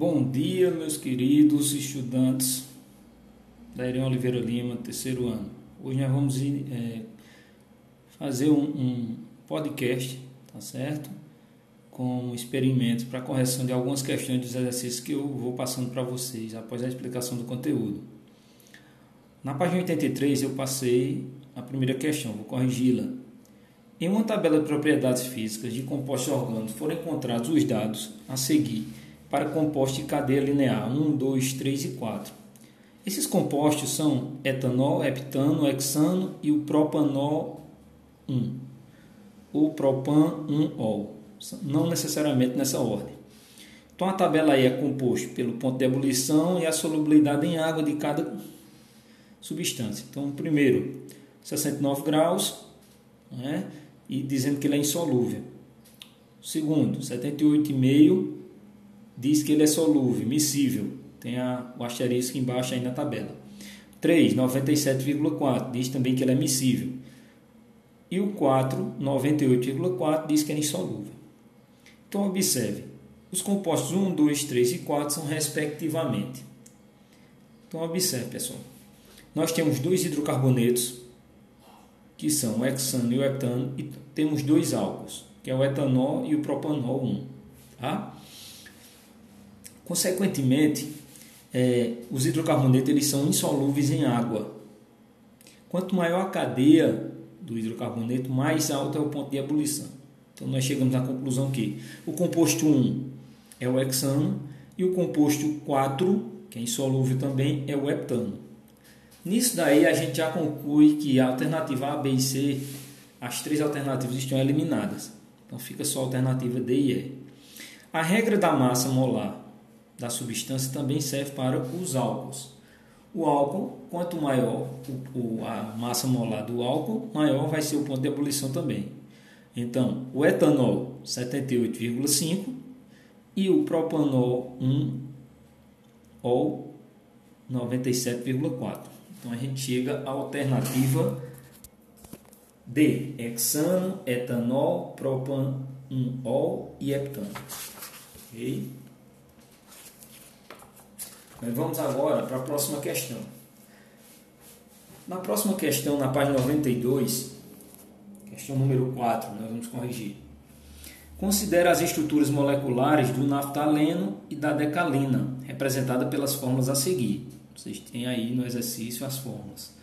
Bom dia, meus queridos estudantes da Irene Oliveira Lima, terceiro ano. Hoje nós vamos é, fazer um, um, podcast, tá certo? Com experimentos para correção de algumas questões dos exercícios que eu vou passando para vocês após a explicação do conteúdo. Na página 83 eu passei a primeira questão, vou corrigi-la. Em uma tabela de propriedades físicas de compostos orgânicos foram encontrados os dados a seguir para compostos de cadeia linear 1, 2, 3 e 4. Esses compostos são etanol, heptano, hexano e o propanol 1, ou propan 1-ol, não necessariamente nessa ordem. Então a tabela aí é composta pelo ponto de ebulição e a solubilidade em água de cada substância. Então, primeiro, 69 graus, né, e dizendo que ele é insolúvel. Segundo, 78,5 diz que ele é solúvel, miscível. Tem a, o asterisco embaixo aí na tabela. 3, 97,4 diz também que ele é miscível. E o 4, 98,4 diz que é insolúvel. Então observe, os compostos 1, 2, 3 e 4 são respectivamente. Então observe, pessoal. Nós temos dois hidrocarbonetos, que são o hexano e o heptano, e temos dois álcools, que é o etanol e o propanol 1. Tá? Consequentemente, é, os hidrocarbonetos eles são insolúveis em água. Quanto maior a cadeia do hidrocarboneto, mais alto é o ponto de ebulição. Então nós chegamos à conclusão que o composto 1 é o hexano e o composto 4, que é insolúvel também, é o heptano. Nisso daí a gente já conclui que a alternativa A, B e C, as três alternativas estão eliminadas. Então fica só a alternativa D e E. A regra da massa molar da substância também serve para os álcools. O álcool, quanto maior o, a massa molar do álcool, maior vai ser o ponto de ebulição também. Então, o etanol 78,5 e o propanol 1 ou 97,4. Então a gente chega à alternativa D, hexano, etanol, propan 1-ol e heptano. Okay? Mas vamos agora para a próxima questão. Na próxima questão, na página 92, questão número 4, nós vamos corrigir. Considera as estruturas moleculares do naftaleno e da decalina, representada pelas fórmulas a seguir. Vocês têm aí no exercício as fórmulas.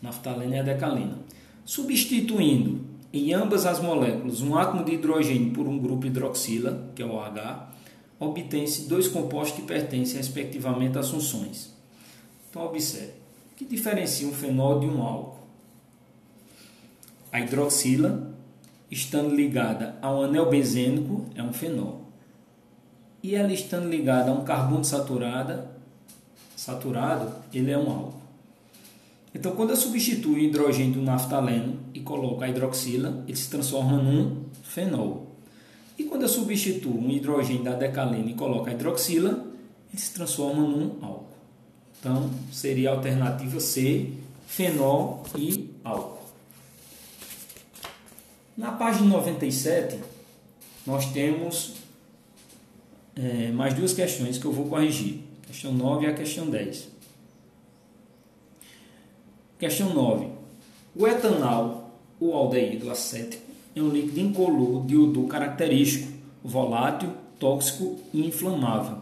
Naftaleno e a decalina. Substituindo em ambas as moléculas um átomo de hidrogênio por um grupo hidroxila, que é o H, obtém-se dois compostos que pertencem respectivamente às funções. Então, observe. O que diferencia um fenol de um álcool? A hidroxila, estando ligada a um anel benzênico, é um fenol. E ela estando ligada a um carbono saturado, saturado, ele é um álcool. Então, quando eu substituo o hidrogênio do naftaleno e coloco a hidroxila, ele se transforma num fenol. E quando eu substituo um hidrogênio da decalina e coloco a hidroxila, ele se transforma num álcool. Então, seria a alternativa C, fenol e álcool. Na página 97, nós temos é, mais duas questões que eu vou corrigir. A questão 9 e a questão 10. Questão 9. O etanol, o aldeído acético, é um líquido incolor de odor característico, volátil, tóxico e inflamável.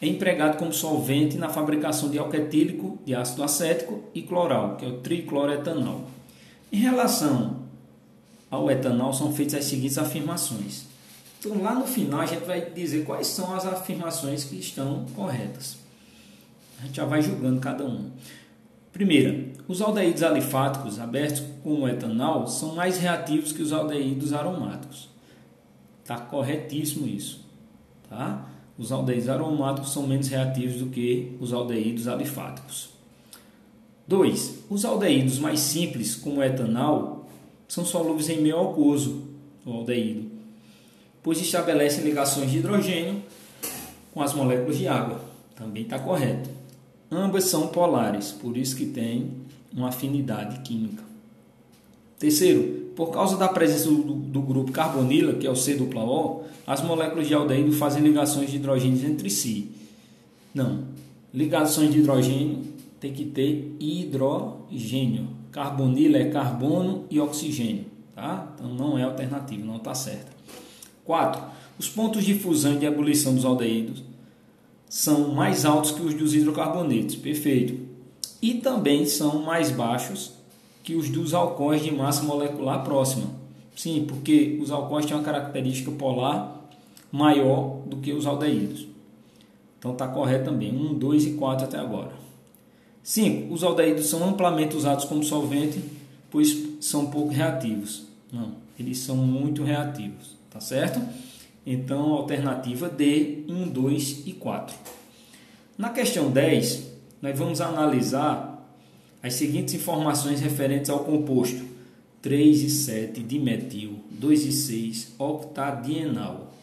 É empregado como solvente na fabricação de alquetílico, de ácido acético e cloral, que é o tricloretanol. Em relação ao etanol, são feitas as seguintes afirmações. Então, lá no final, a gente vai dizer quais são as afirmações que estão corretas. A gente já vai julgando cada uma. Primeira, os aldeídos alifáticos abertos com o etanol são mais reativos que os aldeídos aromáticos. Está corretíssimo isso. Tá? Os aldeídos aromáticos são menos reativos do que os aldeídos alifáticos. 2. Os aldeídos mais simples, como o etanol, são solúveis em meio aquoso, o aldeído, pois estabelecem ligações de hidrogênio com as moléculas de água. Também está correto. Ambas são polares, por isso que tem uma afinidade química. Terceiro, por causa da presença do, do grupo carbonila, que é o C-O, as moléculas de aldeído fazem ligações de hidrogênios entre si. Não. Ligações de hidrogênio tem que ter hidrogênio. Carbonila é carbono e oxigênio. Tá? Então não é alternativa, não está certa. 4. Os pontos de fusão e de ebulição dos aldeídos são mais altos que os dos hidrocarbonetos. Perfeito. E também são mais baixos que os dos alcoóis de massa molecular próxima. Sim, porque os alcoóis têm uma característica polar maior do que os aldeídos. Então está correto também. 1, 2 e 4 até agora. 5. Os aldeídos são amplamente usados como solvente, pois são pouco reativos. Não, eles são muito reativos. Tá certo? Então, alternativa D, 1, 2 e 4. Na questão 10, nós vamos analisar as seguintes informações referentes ao composto 3 e 7 dimetil 2 e 6 octadienal.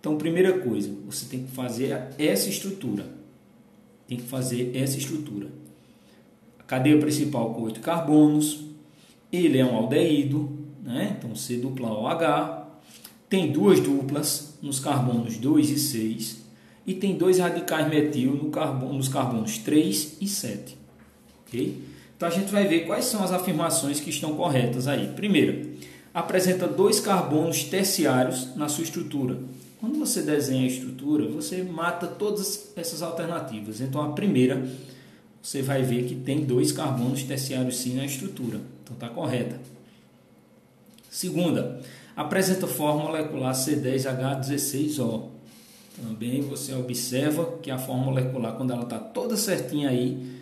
Então, primeira coisa, você tem que fazer essa estrutura. Tem que fazer essa estrutura. A cadeia principal com 8 carbonos, ele é um aldeído, né? então C dupla OH, tem duas duplas nos carbonos 2 e 6 e tem dois radicais metil no carbono, nos carbonos 3 e 7. Ok? Então a gente vai ver quais são as afirmações que estão corretas aí. Primeiro, apresenta dois carbonos terciários na sua estrutura. Quando você desenha a estrutura, você mata todas essas alternativas. Então a primeira, você vai ver que tem dois carbonos terciários sim na estrutura. Então está correta. Segunda, apresenta forma molecular C10H16O. Também você observa que a forma molecular, quando ela está toda certinha aí,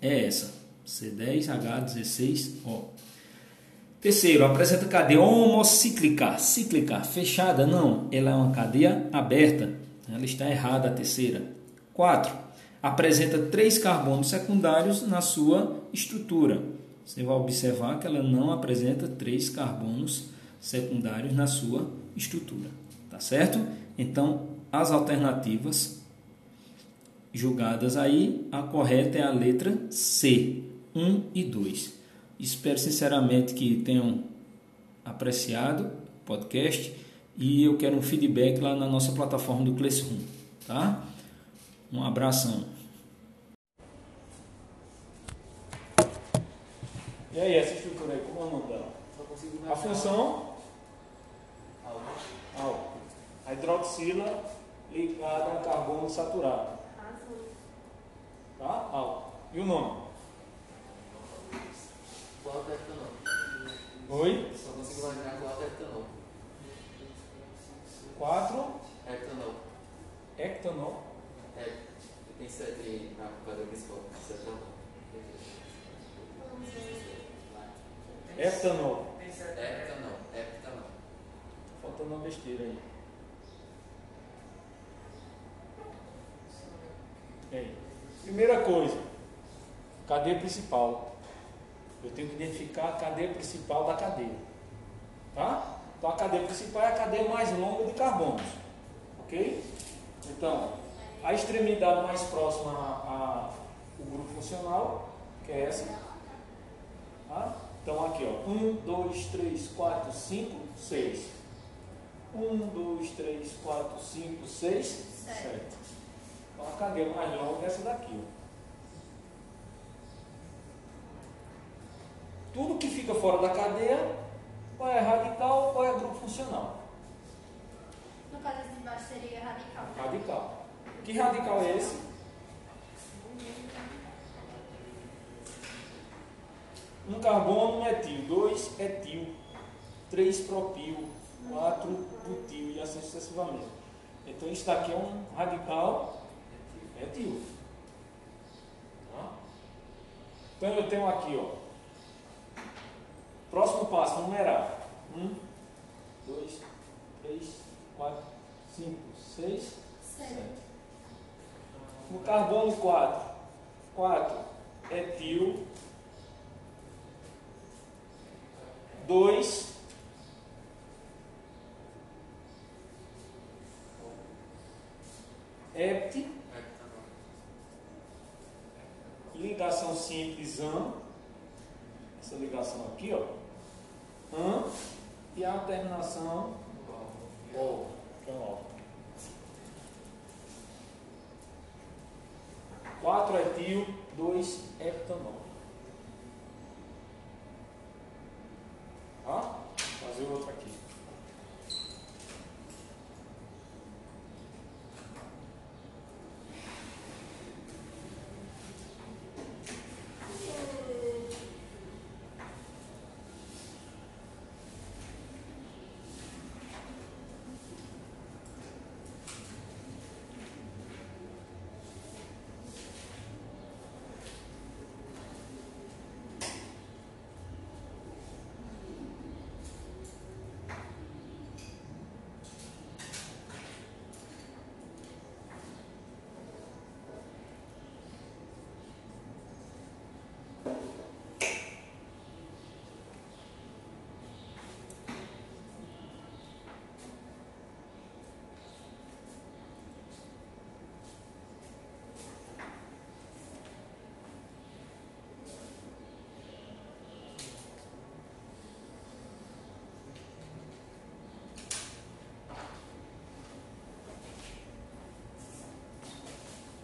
é essa, C10H16O. Terceiro, apresenta cadeia homocíclica, cíclica, fechada, não, ela é uma cadeia aberta, ela está errada a terceira. Quatro, apresenta três carbonos secundários na sua estrutura. Você vai observar que ela não apresenta três carbonos secundários na sua estrutura, tá certo? Então, as alternativas julgadas aí, a correta é a letra C, 1 e 2. Espero sinceramente que tenham apreciado o podcast e eu quero um feedback lá na nossa plataforma do Classroom, tá? Um abração. E aí, essa estrutura aí, como é o nome dela? A função? Álcool. A hidroxila ligada a carbono saturado. Tá? Álcool. E o nome? Quatro etanol. Oi? Só consigo imaginar quatro etanol. 4 Etanol. hectanol. É. Tem sete na cadeia principal. Sete etanol. Etanol. Etanol. Etanol. Faltando uma besteira aí. Aí? Primeira coisa, cadeia principal. Eu tenho que identificar a cadeia principal da cadeia. Tá? Então a cadeia principal é a cadeia mais longa de carbonos. Ok? Então, a extremidade mais próxima a, a o grupo funcional, que é essa. Tá? Então aqui, ó. 1, 2, 3, 4, 5, 6. 1, 2, 3, 4, 5, 6, 7. Então a cadeia mais longa é essa daqui. Ó. Tudo que fica fora da cadeia, ou é radical ou é grupo funcional. No caso esse de baixo seria radical. Radical. Que radical é esse? Um carbono metil, dois etil, três propil, quatro butil e assim sucessivamente. Então isso daqui é um radical etil. Tá? Então eu tenho aqui, ó. Próximo passo, numerar. Um, dois, três, quatro, cinco, seis, Sete. no carbono 4, 4 etil, 2 hept, Etanol. Ligação simples AN, essa ligação aqui, ó, an e a terminação ol, que é ol. 4 etil, 2 heptanol. Ó, fazer o outro aqui.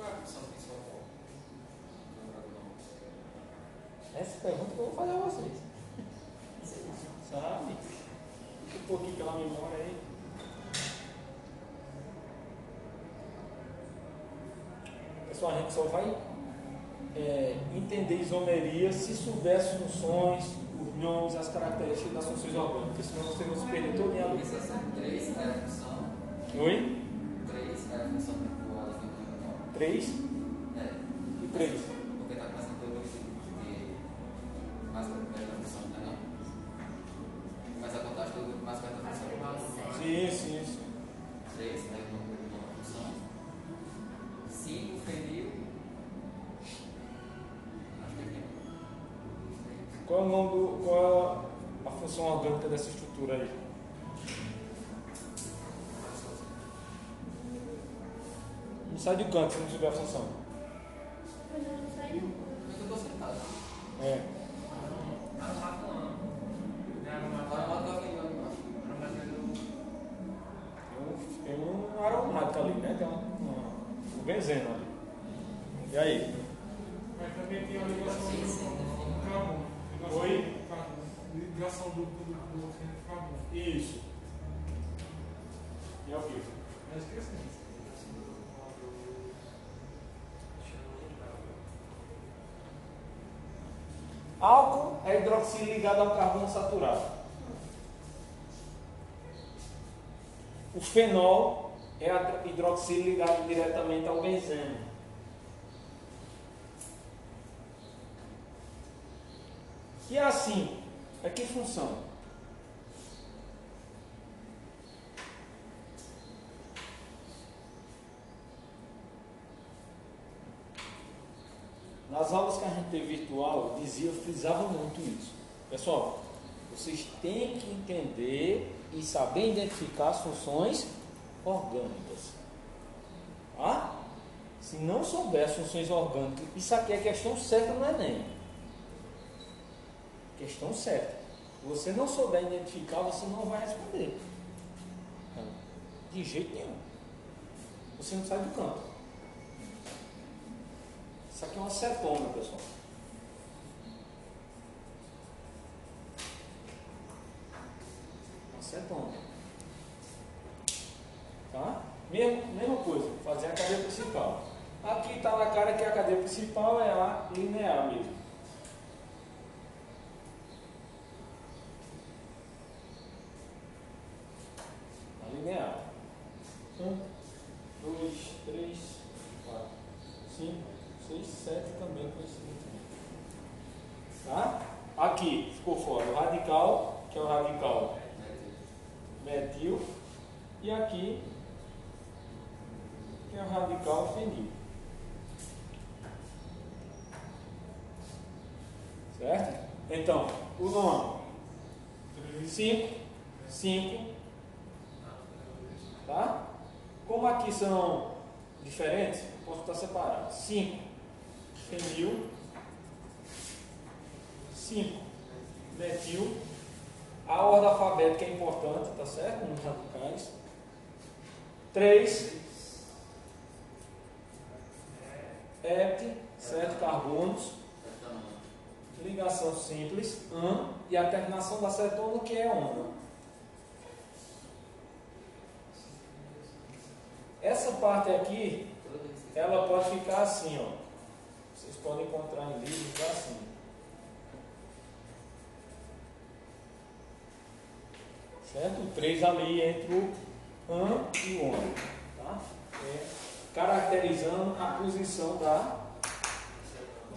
Qual é a função principal? Essa pergunta que eu vou fazer a vocês. Sabe? Um pouquinho pela memória aí. Pessoal, a gente só vai é, entender isomeria se souber as funções, os nomes, as características das funções orgânicas, senão você vai se perder todo em Porque se essa 3 é a função, Oi? 3 é a função do alfa e 3 sai do canto se não tiver a função. Mas eu não sei. Mas eu estou sentado. É. Tem um, um aromático ali, né? Tem uma, uma, um benzeno ali. E aí? Mas também tem a ligação do. Ligação Oi? Ligação do, de carbono. Isso. E é o que? Mas esqueci. Álcool é hidroxílio ligado ao carbono saturado. O fenol é a hidroxílio ligado diretamente ao benzeno. E assim, é que função? Nas aulas que a gente teve virtual, dizia, frisava muito isso. Pessoal, vocês têm que entender e saber identificar as funções orgânicas. Tá? Se não souber as funções orgânicas, isso aqui é questão certa no Enem. Questão certa. Se você não souber identificar, você não vai responder. De jeito nenhum. Você não sai do canto. Isso aqui é uma cetona, pessoal. Uma cetona. Tá? Mesma, mesma coisa, fazer a cadeia principal. Aqui está na cara que a cadeia principal é a linear mesmo. A linear. Um, dois, três, quatro, cinco, seis, sete também conhecido também. Tá? Aqui ficou fora o radical, que é o radical metil, e aqui que é o radical fenil. Certo? Então, o nome 5, 5, tá? Como aqui são diferentes, posso estar separado. 5 fenil, 5 metil A ordem alfabética é importante, tá certo? Nos radicais. 3. EPT, 7 carbonos. Ligação simples, AN, e a terminação da cetona que é ONA. Essa parte aqui, ela pode ficar assim, ó. Vocês podem encontrar em livros tá assim. Certo? O 3 ali entre o AN e o ON. Tá? É, caracterizando a posição da, da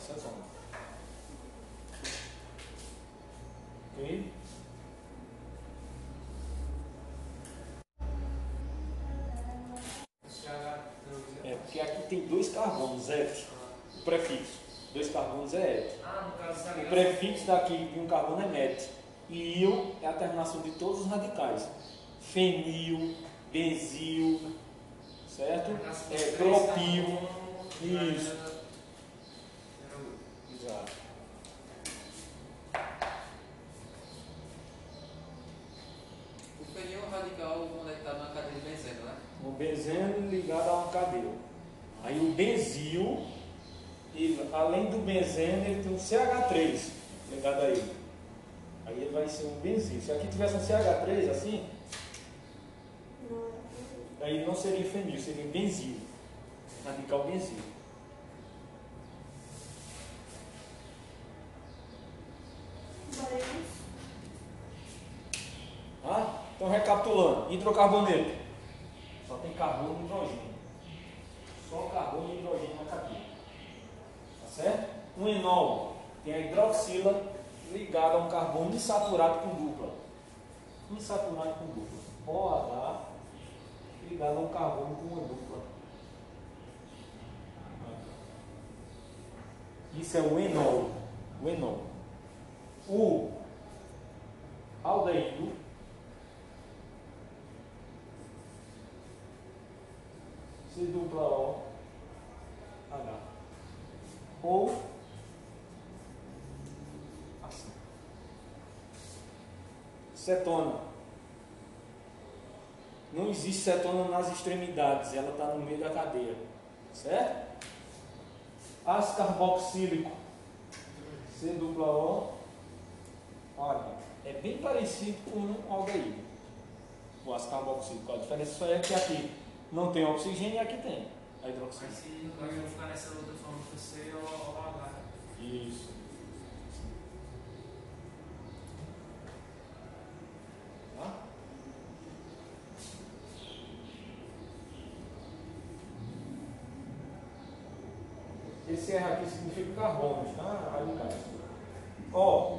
O prefixo daqui de um carbono é. E il é a terminação de todos os radicais. Fenil, benzil, certo? É, propil. Isso. Exato. O fenil é um radical conectado na cadeia de benzeno, né? O benzeno ligado a uma cadeia. Aí o benzil, ele, além do benzeno, ele tem um CH3 ligado a ele. Aí ele vai ser um benzil. Se aqui tivesse um CH3 assim, aí não seria fenil, seria benzil. Radical. Barulhos. Ah, então recapitulando, hidrocarboneto. Só tem carbono e hidrogênio. Só carbono e hidrogênio na cadeia. Certo? Um enol tem a hidroxila ligada a um carbono insaturado com dupla. Insaturado com dupla. OH ligado a um carbono com uma dupla. Isso é o enol. O enol. O aldeído C dupla O H. Ou assim. Cetona. Não existe cetona nas extremidades, ela está no meio da cadeia. Certo? Ácido carboxílico. C dupla O H. É bem parecido com o aldeído. O ácido carboxílico. A diferença só é que aqui não tem oxigênio e aqui tem a hidroxila. Mas se ficar nessa outra C ou ou H. Isso. Tá? Esse R aqui significa carbono, tá? Radicais. Ó.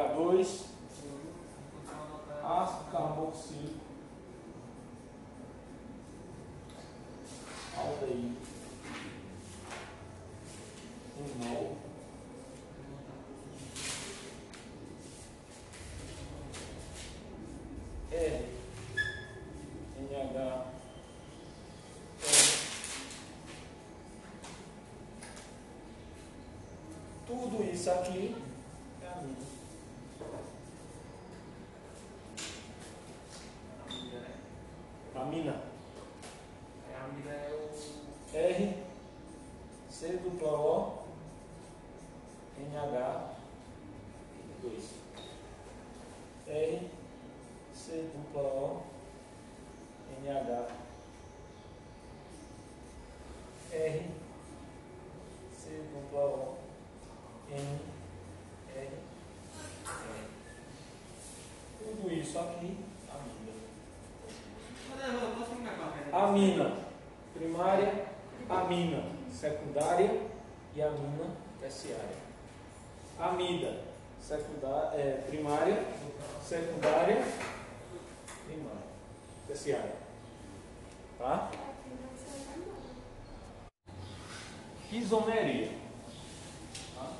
H2, ácido carboxílico, aldeído, enol, R, NH, tudo isso aqui C dupla O, NH, R, C dupla O, N, R, R. Tudo isso aqui, amina. Mas eu posso ficar com a pena? Amina, primária, amina, secundária e amina terciária. Amida, secundária, é, primária, secundária, primária, terciária. Tá? Isomeria. Tá?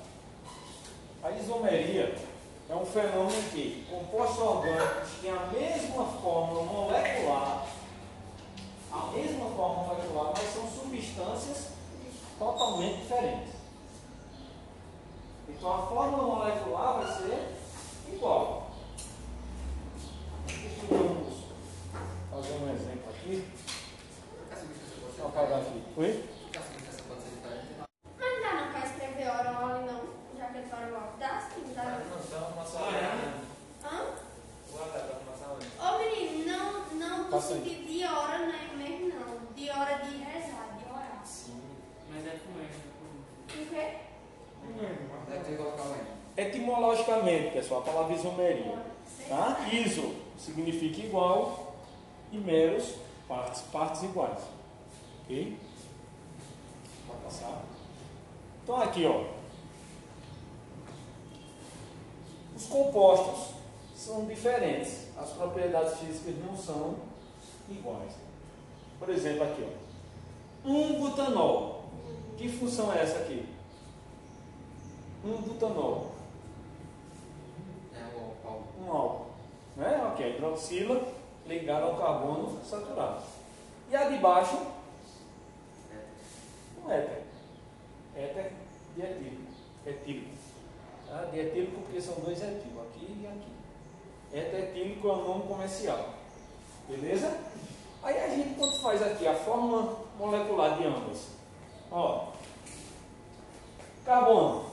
A isomeria é um fenômeno em que compostos orgânicos têm a mesma fórmula molecular, a mesma fórmula molecular, mas são substâncias totalmente diferentes. Então a fórmula molecular vai ser igual. Vamos fazer um exemplo aqui. Deixa eu apagar aqui. Oi? Mas dá não para escrever hora mole não, já que é hora mole. Dá sim, dá não. Hã? Ô menino, não, não do Passa aí. sentido de hora né, mesmo não. De hora de rezar, de orar. Mas é com ele. O quê? Deve ter que colocar o N. Etimologicamente, pessoal, a palavra isomeria. Tá? Iso significa igual e meros, partes, partes iguais. Ok? Pode passar. Então aqui, ó. Os compostos são diferentes. As propriedades físicas não são iguais. Por exemplo, aqui, ó. Um butanol. Que função é essa aqui? Um butanol. Um álcool. Né? Ok, hidroxila ligado ao carbono saturado. E a de baixo, um éter. Éter dietílico. Etílico. Tá? Dietílico porque são dois etílicos, aqui e aqui. Éter etílico é o nome comercial. Beleza? Aí a gente quando faz aqui a fórmula molecular de ambas. Ó. Carbono.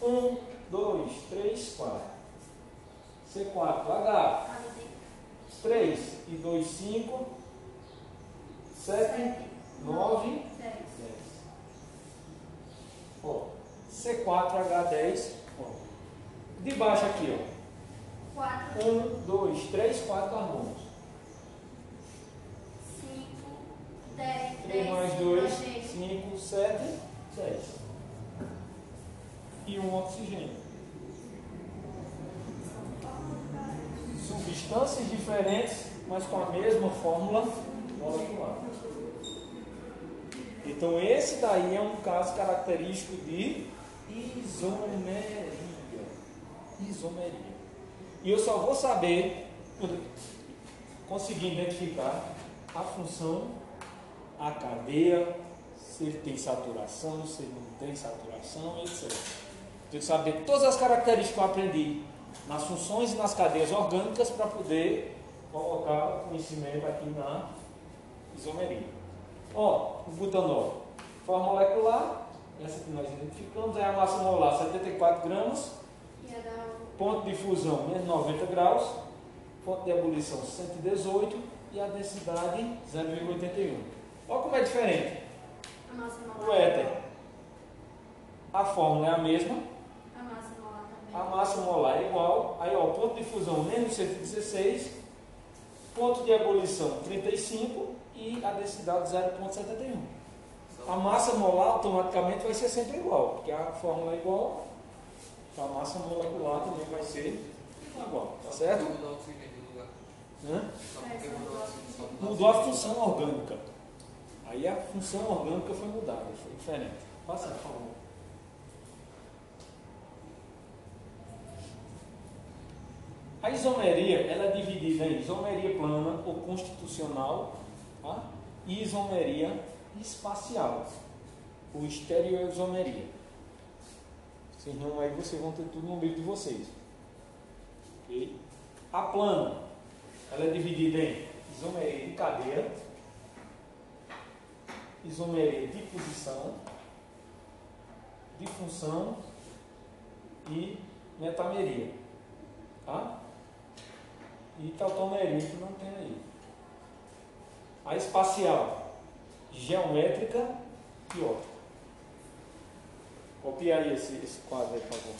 1, 2, 3, 4. C4, H. 3 e 2, 5. 7, 9, 10. Ó, C4H10. Ó. De baixo aqui, ó. 4, 1, 2, 3, 4 carbonos. 5, 10, 3 mais 2, 5, 7, 10. E um oxigênio. Substâncias diferentes, mas com a mesma fórmula molecular. Então esse daí é um caso característico de isomeria. Isomeria. E eu só vou saber conseguir identificar a função, a cadeia, se ele tem saturação, se ele não tem saturação, etc. Tenho que saber todas as características que eu aprendi nas funções e nas cadeias orgânicas para poder colocar o conhecimento aqui na isomeria. Ó, o butanol, forma molecular, essa que nós identificamos, é a massa molar 74 gramas, dar ponto de fusão menos 90 graus, ponto de ebulição 118 e a densidade 0,81. Olha como é diferente. O éter, a fórmula é a mesma, A massa molar também. A massa molar é igual, aí ó, ponto de fusão menos 116, ponto de ebulição 35 e a densidade 0,71. A massa molar automaticamente vai ser sempre igual, porque a fórmula é igual, então a massa molecular também vai ser igual, tá certo? Mudou a função orgânica. Aí a função orgânica foi mudada, foi diferente. Passa, por favor. A isomeria ela é dividida em isomeria plana ou constitucional tá? e isomeria espacial, ou estereoisomeria. Esses nomes aí vocês vão ter tudo no livro de vocês. Ok? A plana ela é dividida em isomeria de cadeia, isomeria de posição, de função e metameria. Tá? E tautomeria que não tem aí. A espacial, geométrica e óptica. Copia aí esse, esse quadro aí, por favor.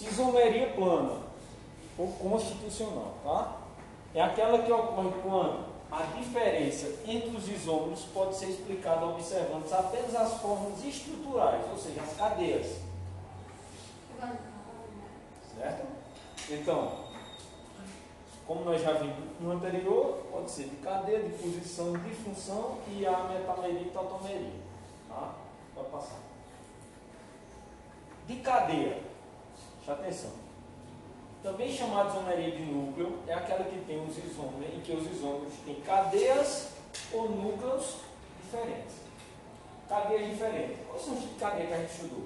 Isomeria plana ou constitucional, tá? É aquela que ocorre quando a diferença entre os isômeros pode ser explicada observando apenas as formas estruturais, ou seja, as cadeias. Certo? Então, como nós já vimos no anterior, pode ser de cadeia, de posição, de função e a metameria e tautomeria. Tá? Pode passar. De cadeia, preste atenção. Também chamada isomeria de núcleo, é aquela que tem os isômeros, em que os isômeros têm cadeias ou núcleos diferentes. Cadeias diferentes. Quais são os tipos de cadeia que a gente estudou?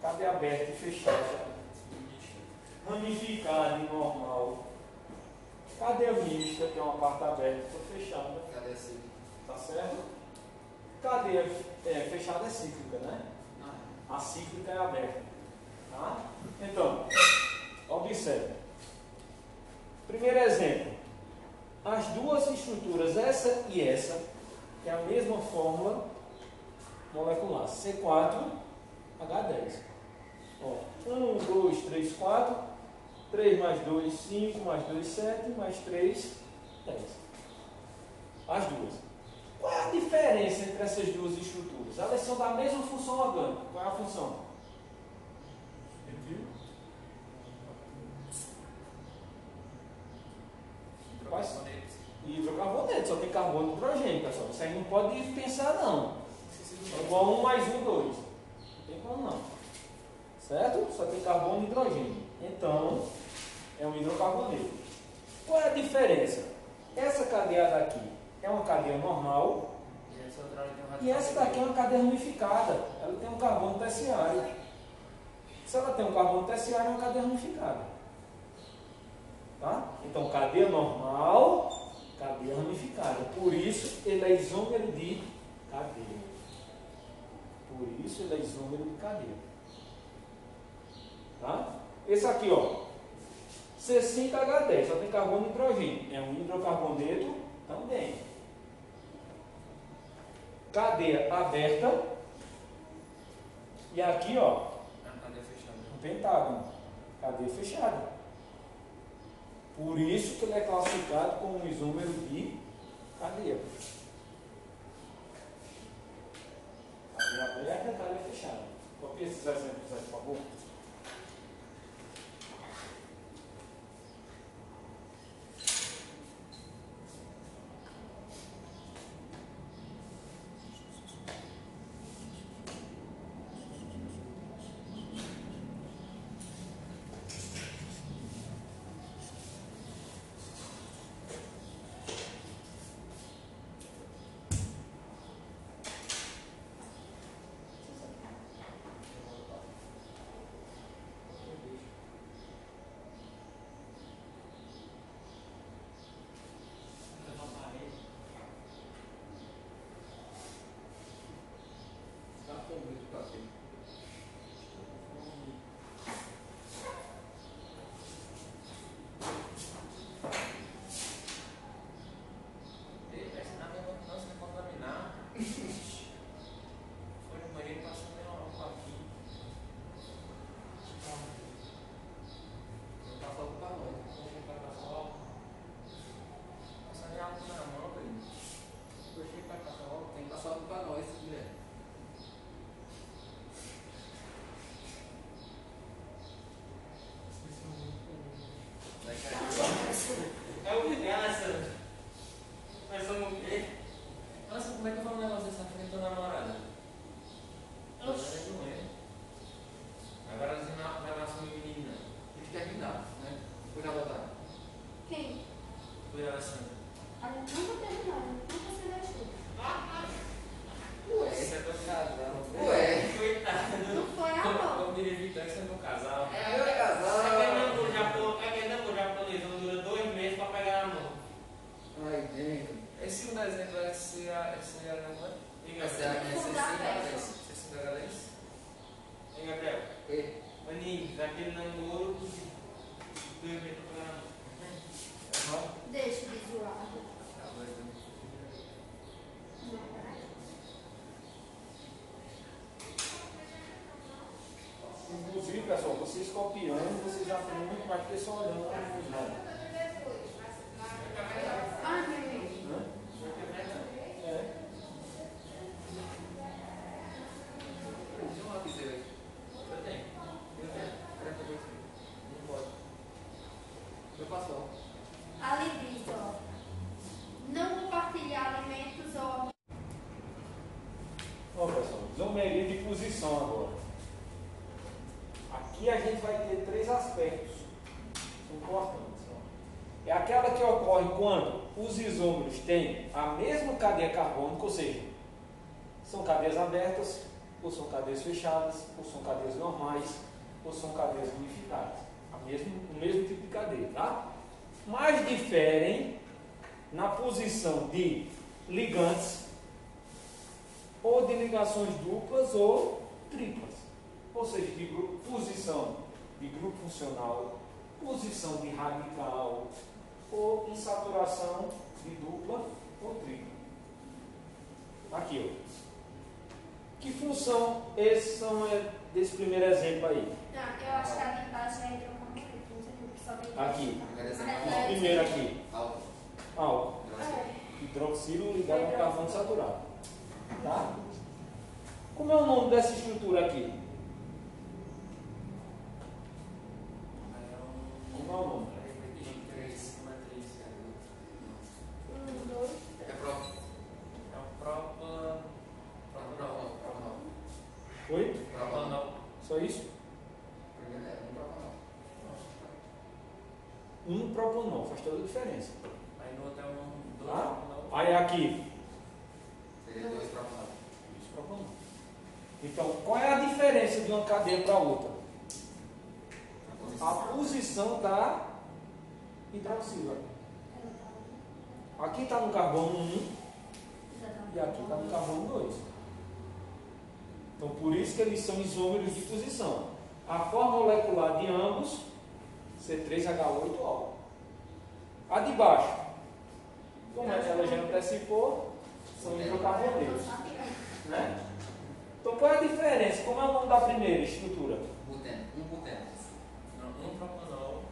Cadeia aberta e fechada. Ramificada e normal. Cadeia mista, que é uma parte aberta e fechada. Cadeia cíclica. Tá certo? Cadeia é, fechada é cíclica, né? Ah, A cíclica é aberta. Tá? Então, observe. Primeiro exemplo. As duas estruturas, essa e essa, que é a mesma fórmula molecular. C4H10. Ó, 1, 2, 3, 4. 3 mais 2, 5, mais 2, 7, mais 3, 10. As duas. Qual é a diferença entre essas duas estruturas? Elas são da mesma função orgânica. Qual é a função? hidrocarbonetos. Hidrocarboneto, só tem carbono e hidrogênio, pessoal. Isso aí não pode pensar, não. É igual 1 mais 1, 2. Não tem como não. Certo? Só tem carbono e hidrogênio. Então, é um hidrocarboneto. Qual é a diferença? Essa cadeia daqui é uma cadeia normal E essa daqui é uma cadeia ramificada. Ela tem um carbono terciário. Se ela tem um carbono terciário, é uma cadeia ramificada. Tá? Então, cadeia normal, cadeia ramificada. Por isso, ele é isômero de cadeia. Por isso, ele é isômero de cadeia. Tá? Esse aqui, ó. C5H10, só tem carbono e hidrogênio. É um hidrocarboneto também. Cadeia aberta. E aqui, ó, cadeia fechada. um pentágono. Cadeia fechada. Por isso que ele é classificado como um isômero de cadeia. Cadeia aberta, cadeia fechada. Copie esses exemplos aí, por favor. Copiando, vocês já têm muito mais que só olhando para os nomes. Ai, meu Deus. Né? passou. Ali diz, ó. Não compartilhar alimentos ou. Ó, pessoal, isomeria de posição agora. Aqui a gente vai ter três aspectos importantes. Ó. É aquela que ocorre quando os isômeros têm a mesma cadeia carbônica, ou seja, são cadeias abertas, ou são cadeias fechadas, ou são cadeias normais, ou são cadeias unificadas. A mesmo, o mesmo tipo de cadeia, tá? Mas diferem na posição de ligantes ou de ligações duplas ou triplas. Ou seja, de grupo, posição de grupo funcional, posição de radical ou insaturação de dupla ou tripla. Aqui, ó. Que função esses são é, desse primeiro exemplo aí? Não, eu acho que a de baixo é hidrocarbônico, não sei o que só vem Aqui. É, O primeiro aqui. Álcool. Álcool. É. Hidroxilo ligado ao carbono saturado. Tá? Como é o nome dessa estrutura aqui? Como é o nome? Um, dois, É três. próprio. É o propa. Propanol. Propanol. Oi? Propanol. Só isso? Primeiro é um propanol. Um propanol, faz toda a diferença. Aí no é um. Dois Tá? propanol. Aí aqui, Seria dois propanol. Isso, propanol. Então, qual é a diferença de uma cadeia para outra? A posição da hidroxila. Aqui está no carbono 1 e aqui está no carbono 2. Então, por isso que eles são isômeros de posição. A forma molecular de ambos, C3H8O. A de baixo, como ela já antecipou, são hidrocarbonetos. Né? Então, qual é a diferença? Como é o nome da primeira estrutura? Buteno. Um buteno. Não, um propanol.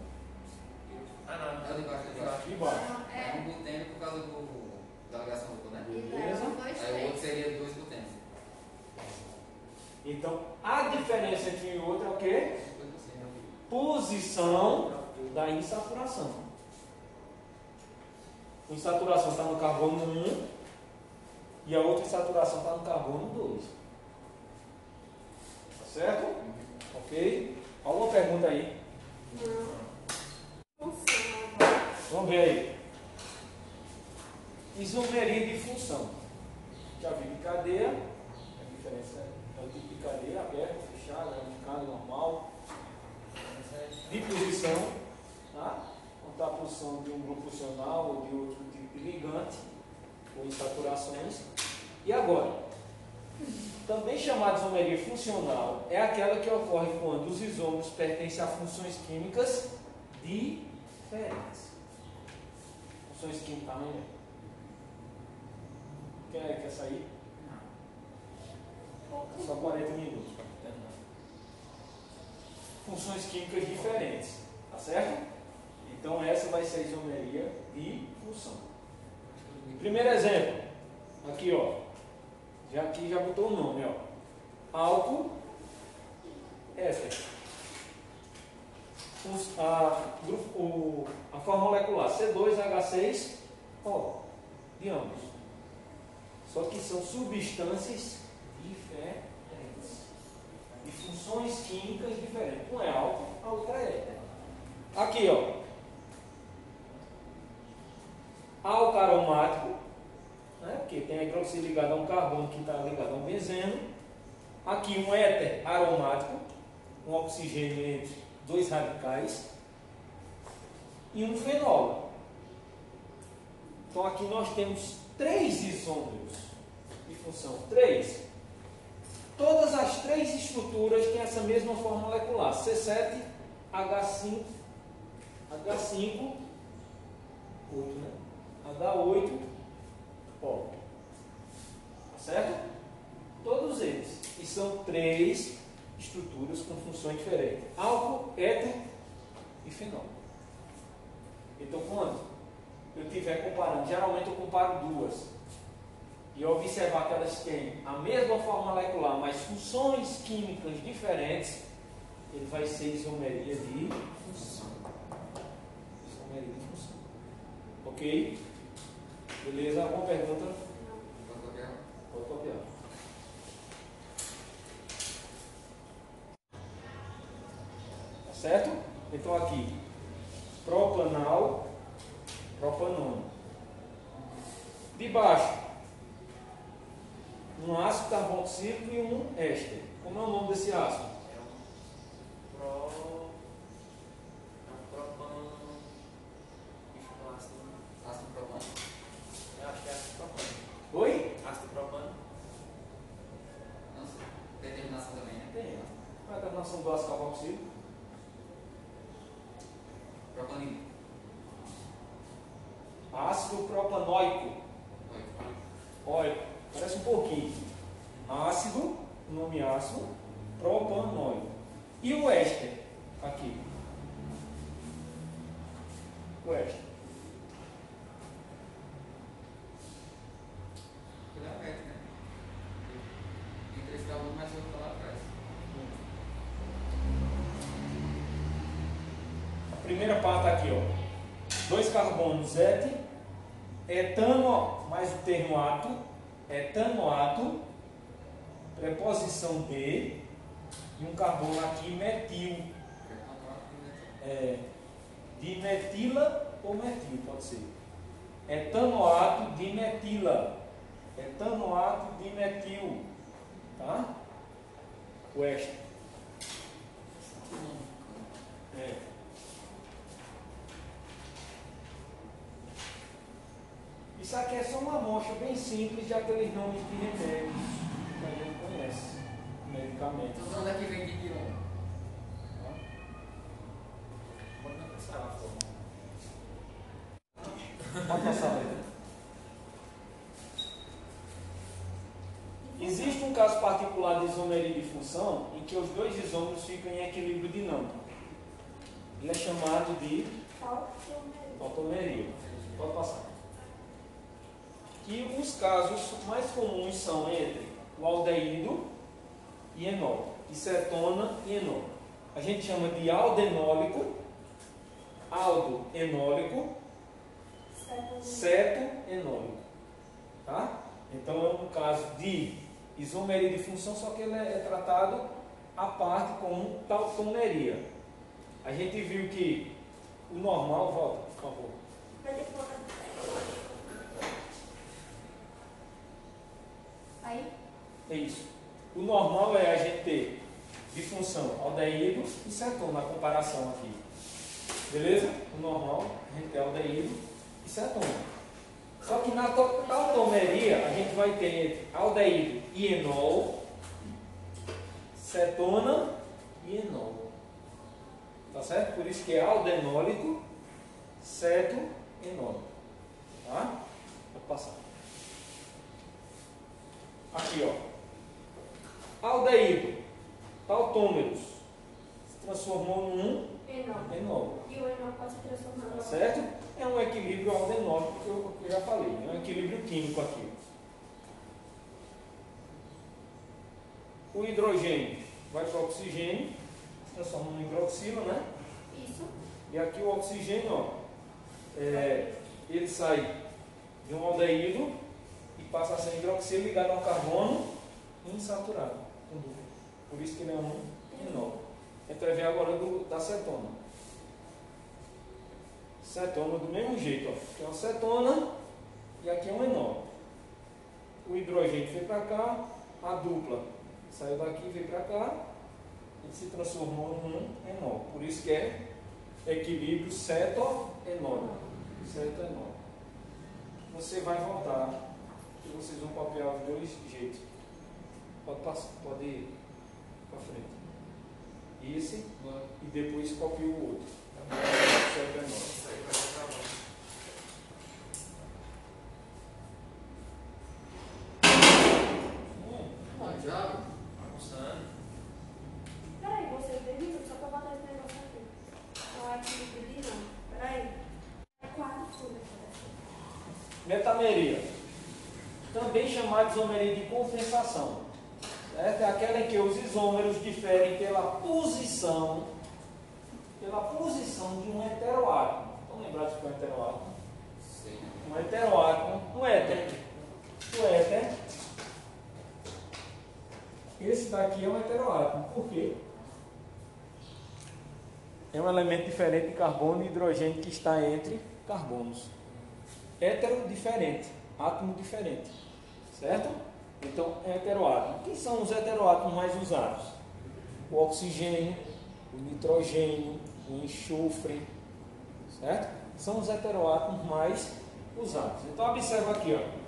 Ah, não. É o de baixo, é de baixo. De baixo. É um buteno por causa do, da ligação dupla, né? Beleza? Um, Aí o outro seria dois butenos. Então, a diferença entre um e outro é o quê? Posição da insaturação. Insaturação está no carbono 1 e a outra insaturação está no carbono 2. Tá certo? Ok? Alguma pergunta aí? Funciona. Vamos ver aí. Isomeria de função. Já vi de cadeia. A diferença é o tipo de cadeia, aberta, fechada, ramificada, normal. De posição, tá? Contar a posição de um grupo funcional ou de outro tipo de ligante, ou insaturações. E agora? Também chamada de isomeria funcional é aquela que ocorre quando os isômeros pertencem a funções químicas diferentes. Funções químicas também. Quer, quer sair? Só 40 minutos para terminar. Funções químicas diferentes. Tá certo? Então essa vai ser isomeria de função. Primeiro exemplo. Aqui, ó. Já aqui já botou o nome, ó. Álcool éster. Os- a, o- a forma molecular C2H6O de ambos. Só que são substâncias diferentes. De funções químicas diferentes. Um é álcool, a outra é éter. Aqui, ó. Álcool aromático, né? porque tem a hidroxila ligada a um carbono que está ligado a um benzeno. Aqui um éter aromático, um oxigênio entre dois radicais. E um fenol. Então aqui nós temos três isômeros de função. Três. Todas as três estruturas têm essa mesma forma molecular. C7, H5, H5, 8, né? H8, ó. Tá certo? Todos eles. E são três estruturas com funções diferentes: álcool, éter e fenol. Então, quando eu estiver comparando, geralmente eu comparo duas, e observar que elas têm a mesma forma molecular, mas funções químicas diferentes, ele vai ser isomeria de função. Isomeria Ok? Beleza? Alguma pergunta? Pode copiar? Pode copiar. Tá certo? Então aqui, propanal, propanone. De baixo, um ácido carboxílico e um éster. Como é o nome desse ácido? É um pro. É um propano. Deixa eu falar assim. Ácido propano? Eu acho que é ácido propano. Oi? Ácido propano. Não sei. Tem terminação também, né? Tem. Qual é a terminação do ácido carboxílico? Propanil. Ácido propanóico. Olha, parece um pouquinho. Ácido, nome ácido, propanóico. E o éster? Aqui. O éster. Ele é perto, né? Tem três carbonos, mas eu vou falar atrás. A primeira parte aqui, ó. Dois carbonos et, etano, mais o termo ato, etanoato, preposição de, e um carbono aqui metil. É, dimetila ou metil, pode ser. Etanoato dimetila. Etanoato dimetil. Tá? O éster. É. Isso aqui é só uma amostra bem simples de aqueles nomes de remédios que a gente conhece. Medicamentos. Então, onde é que vem dipirona? Tá? Pode não pensar a forma. Pode passar, Leda. Existe um caso particular de isomeria de função em que os dois isômeros ficam em equilíbrio dinâmico. Ele é chamado de automeria. Pode passar. E os casos mais comuns são entre o aldeído e enol, e cetona e enol. A gente chama de aldenólico, aldoenólico, ceto-enólico. Tá? Então é um caso de isomeria de função, só que ele é tratado à parte como tautomeria. A gente viu que o normal, volta, por favor. Vai ter que colocar. Aí? É isso. O normal é a gente ter de função aldeído e cetona na comparação aqui. Beleza? O normal a gente tem aldeído e cetona. Só que na to- tautomeria a gente vai ter aldeído e enol, cetona e enol. Tá certo? Por isso que é aldenólico, ceto-enólico. Tá? Vou passar. Aqui, ó. Aldeído, tautômeros, se transformou num Enol. enol. E o enol pode se transformar Tá certo? É um equilíbrio aldenólico que eu, que eu já falei. É um equilíbrio químico aqui. O hidrogênio vai para o oxigênio, se transforma no hidroxila, né? Isso. E aqui o oxigênio, ó, é, ele sai de um aldeído e passa a ser hidroxila ligado ao carbono insaturado. Por isso que ele é um enol. A gente vai ver agora do, da cetona. Cetona do mesmo jeito, ó. Aqui é uma cetona e aqui é um enol. O hidrogênio foi para cá, a dupla saiu daqui veio para cá e se transformou num enol. Por isso que é equilíbrio ceto-enol. Ceto-enol. Você vai voltar e vocês vão copiar os dois jeitos. Pode passar, pode ir para frente. Esse e depois copia o outro. Ceto-enol. Isso aí vai ficar bom. Hum, Ah, já? Almoçando. Peraí, você bebeu só pra botar esse negócio aqui. Não é que bebi, não. Peraí. É quatro folhas. Metameria. Também chamada de isomeria de compensação. É aquela em que os isômeros diferem pela posição, pela posição de um heteroátomo. Vamos lembrar de que é um heteroátomo? Sei. um heteroátomo, um éter. O éter, esse daqui é um heteroátomo. Por quê? É um elemento diferente de carbono e hidrogênio que está entre carbonos. Hétero diferente, átomo diferente. Certo? Então, heteroátomo. Quem são os heteroátomos mais usados? O oxigênio, o nitrogênio, o enxofre, certo? São os heteroátomos mais usados. Então, observa aqui, ó.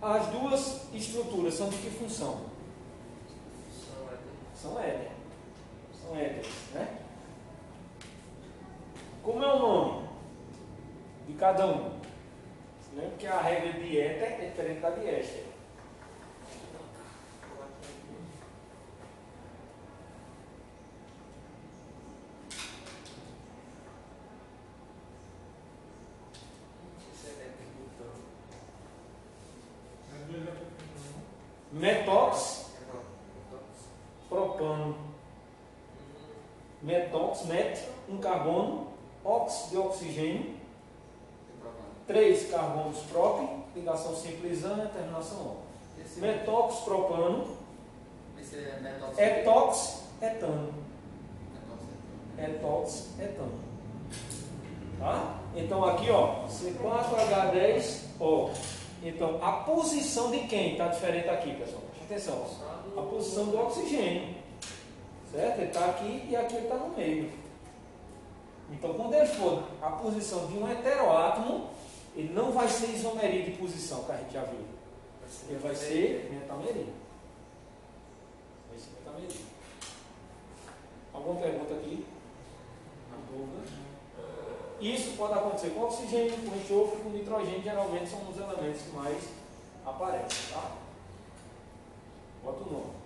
As duas estruturas são de que função? São éter. São éteres, né? Como é o nome de cada um? Lembra que a regra de éter é diferente da de éster. Metox, propano. Metox, met, um carbono, ox de oxigênio, três carbonos próprio, ligação simplesana, terminação O. Metox, propano. Etox, etano. Etox, etano. Tá? Então aqui, ó, C4H10O. Então, a posição de quem está diferente aqui, pessoal? Presta atenção. A posição do oxigênio. Certo? Ele está aqui e aqui ele está no meio. Então, quando ele for a posição de um heteroátomo, ele não vai ser isomeria de posição, que a gente já viu. Ele vai ser metameria. Vai ser metameria. Alguma pergunta aqui? Uma dúvida? Isso pode acontecer com oxigênio, com enxofre, com nitrogênio, geralmente são os elementos que mais aparecem, tá? Bota o nome.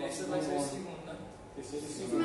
outra semana só o terceiro usando. Só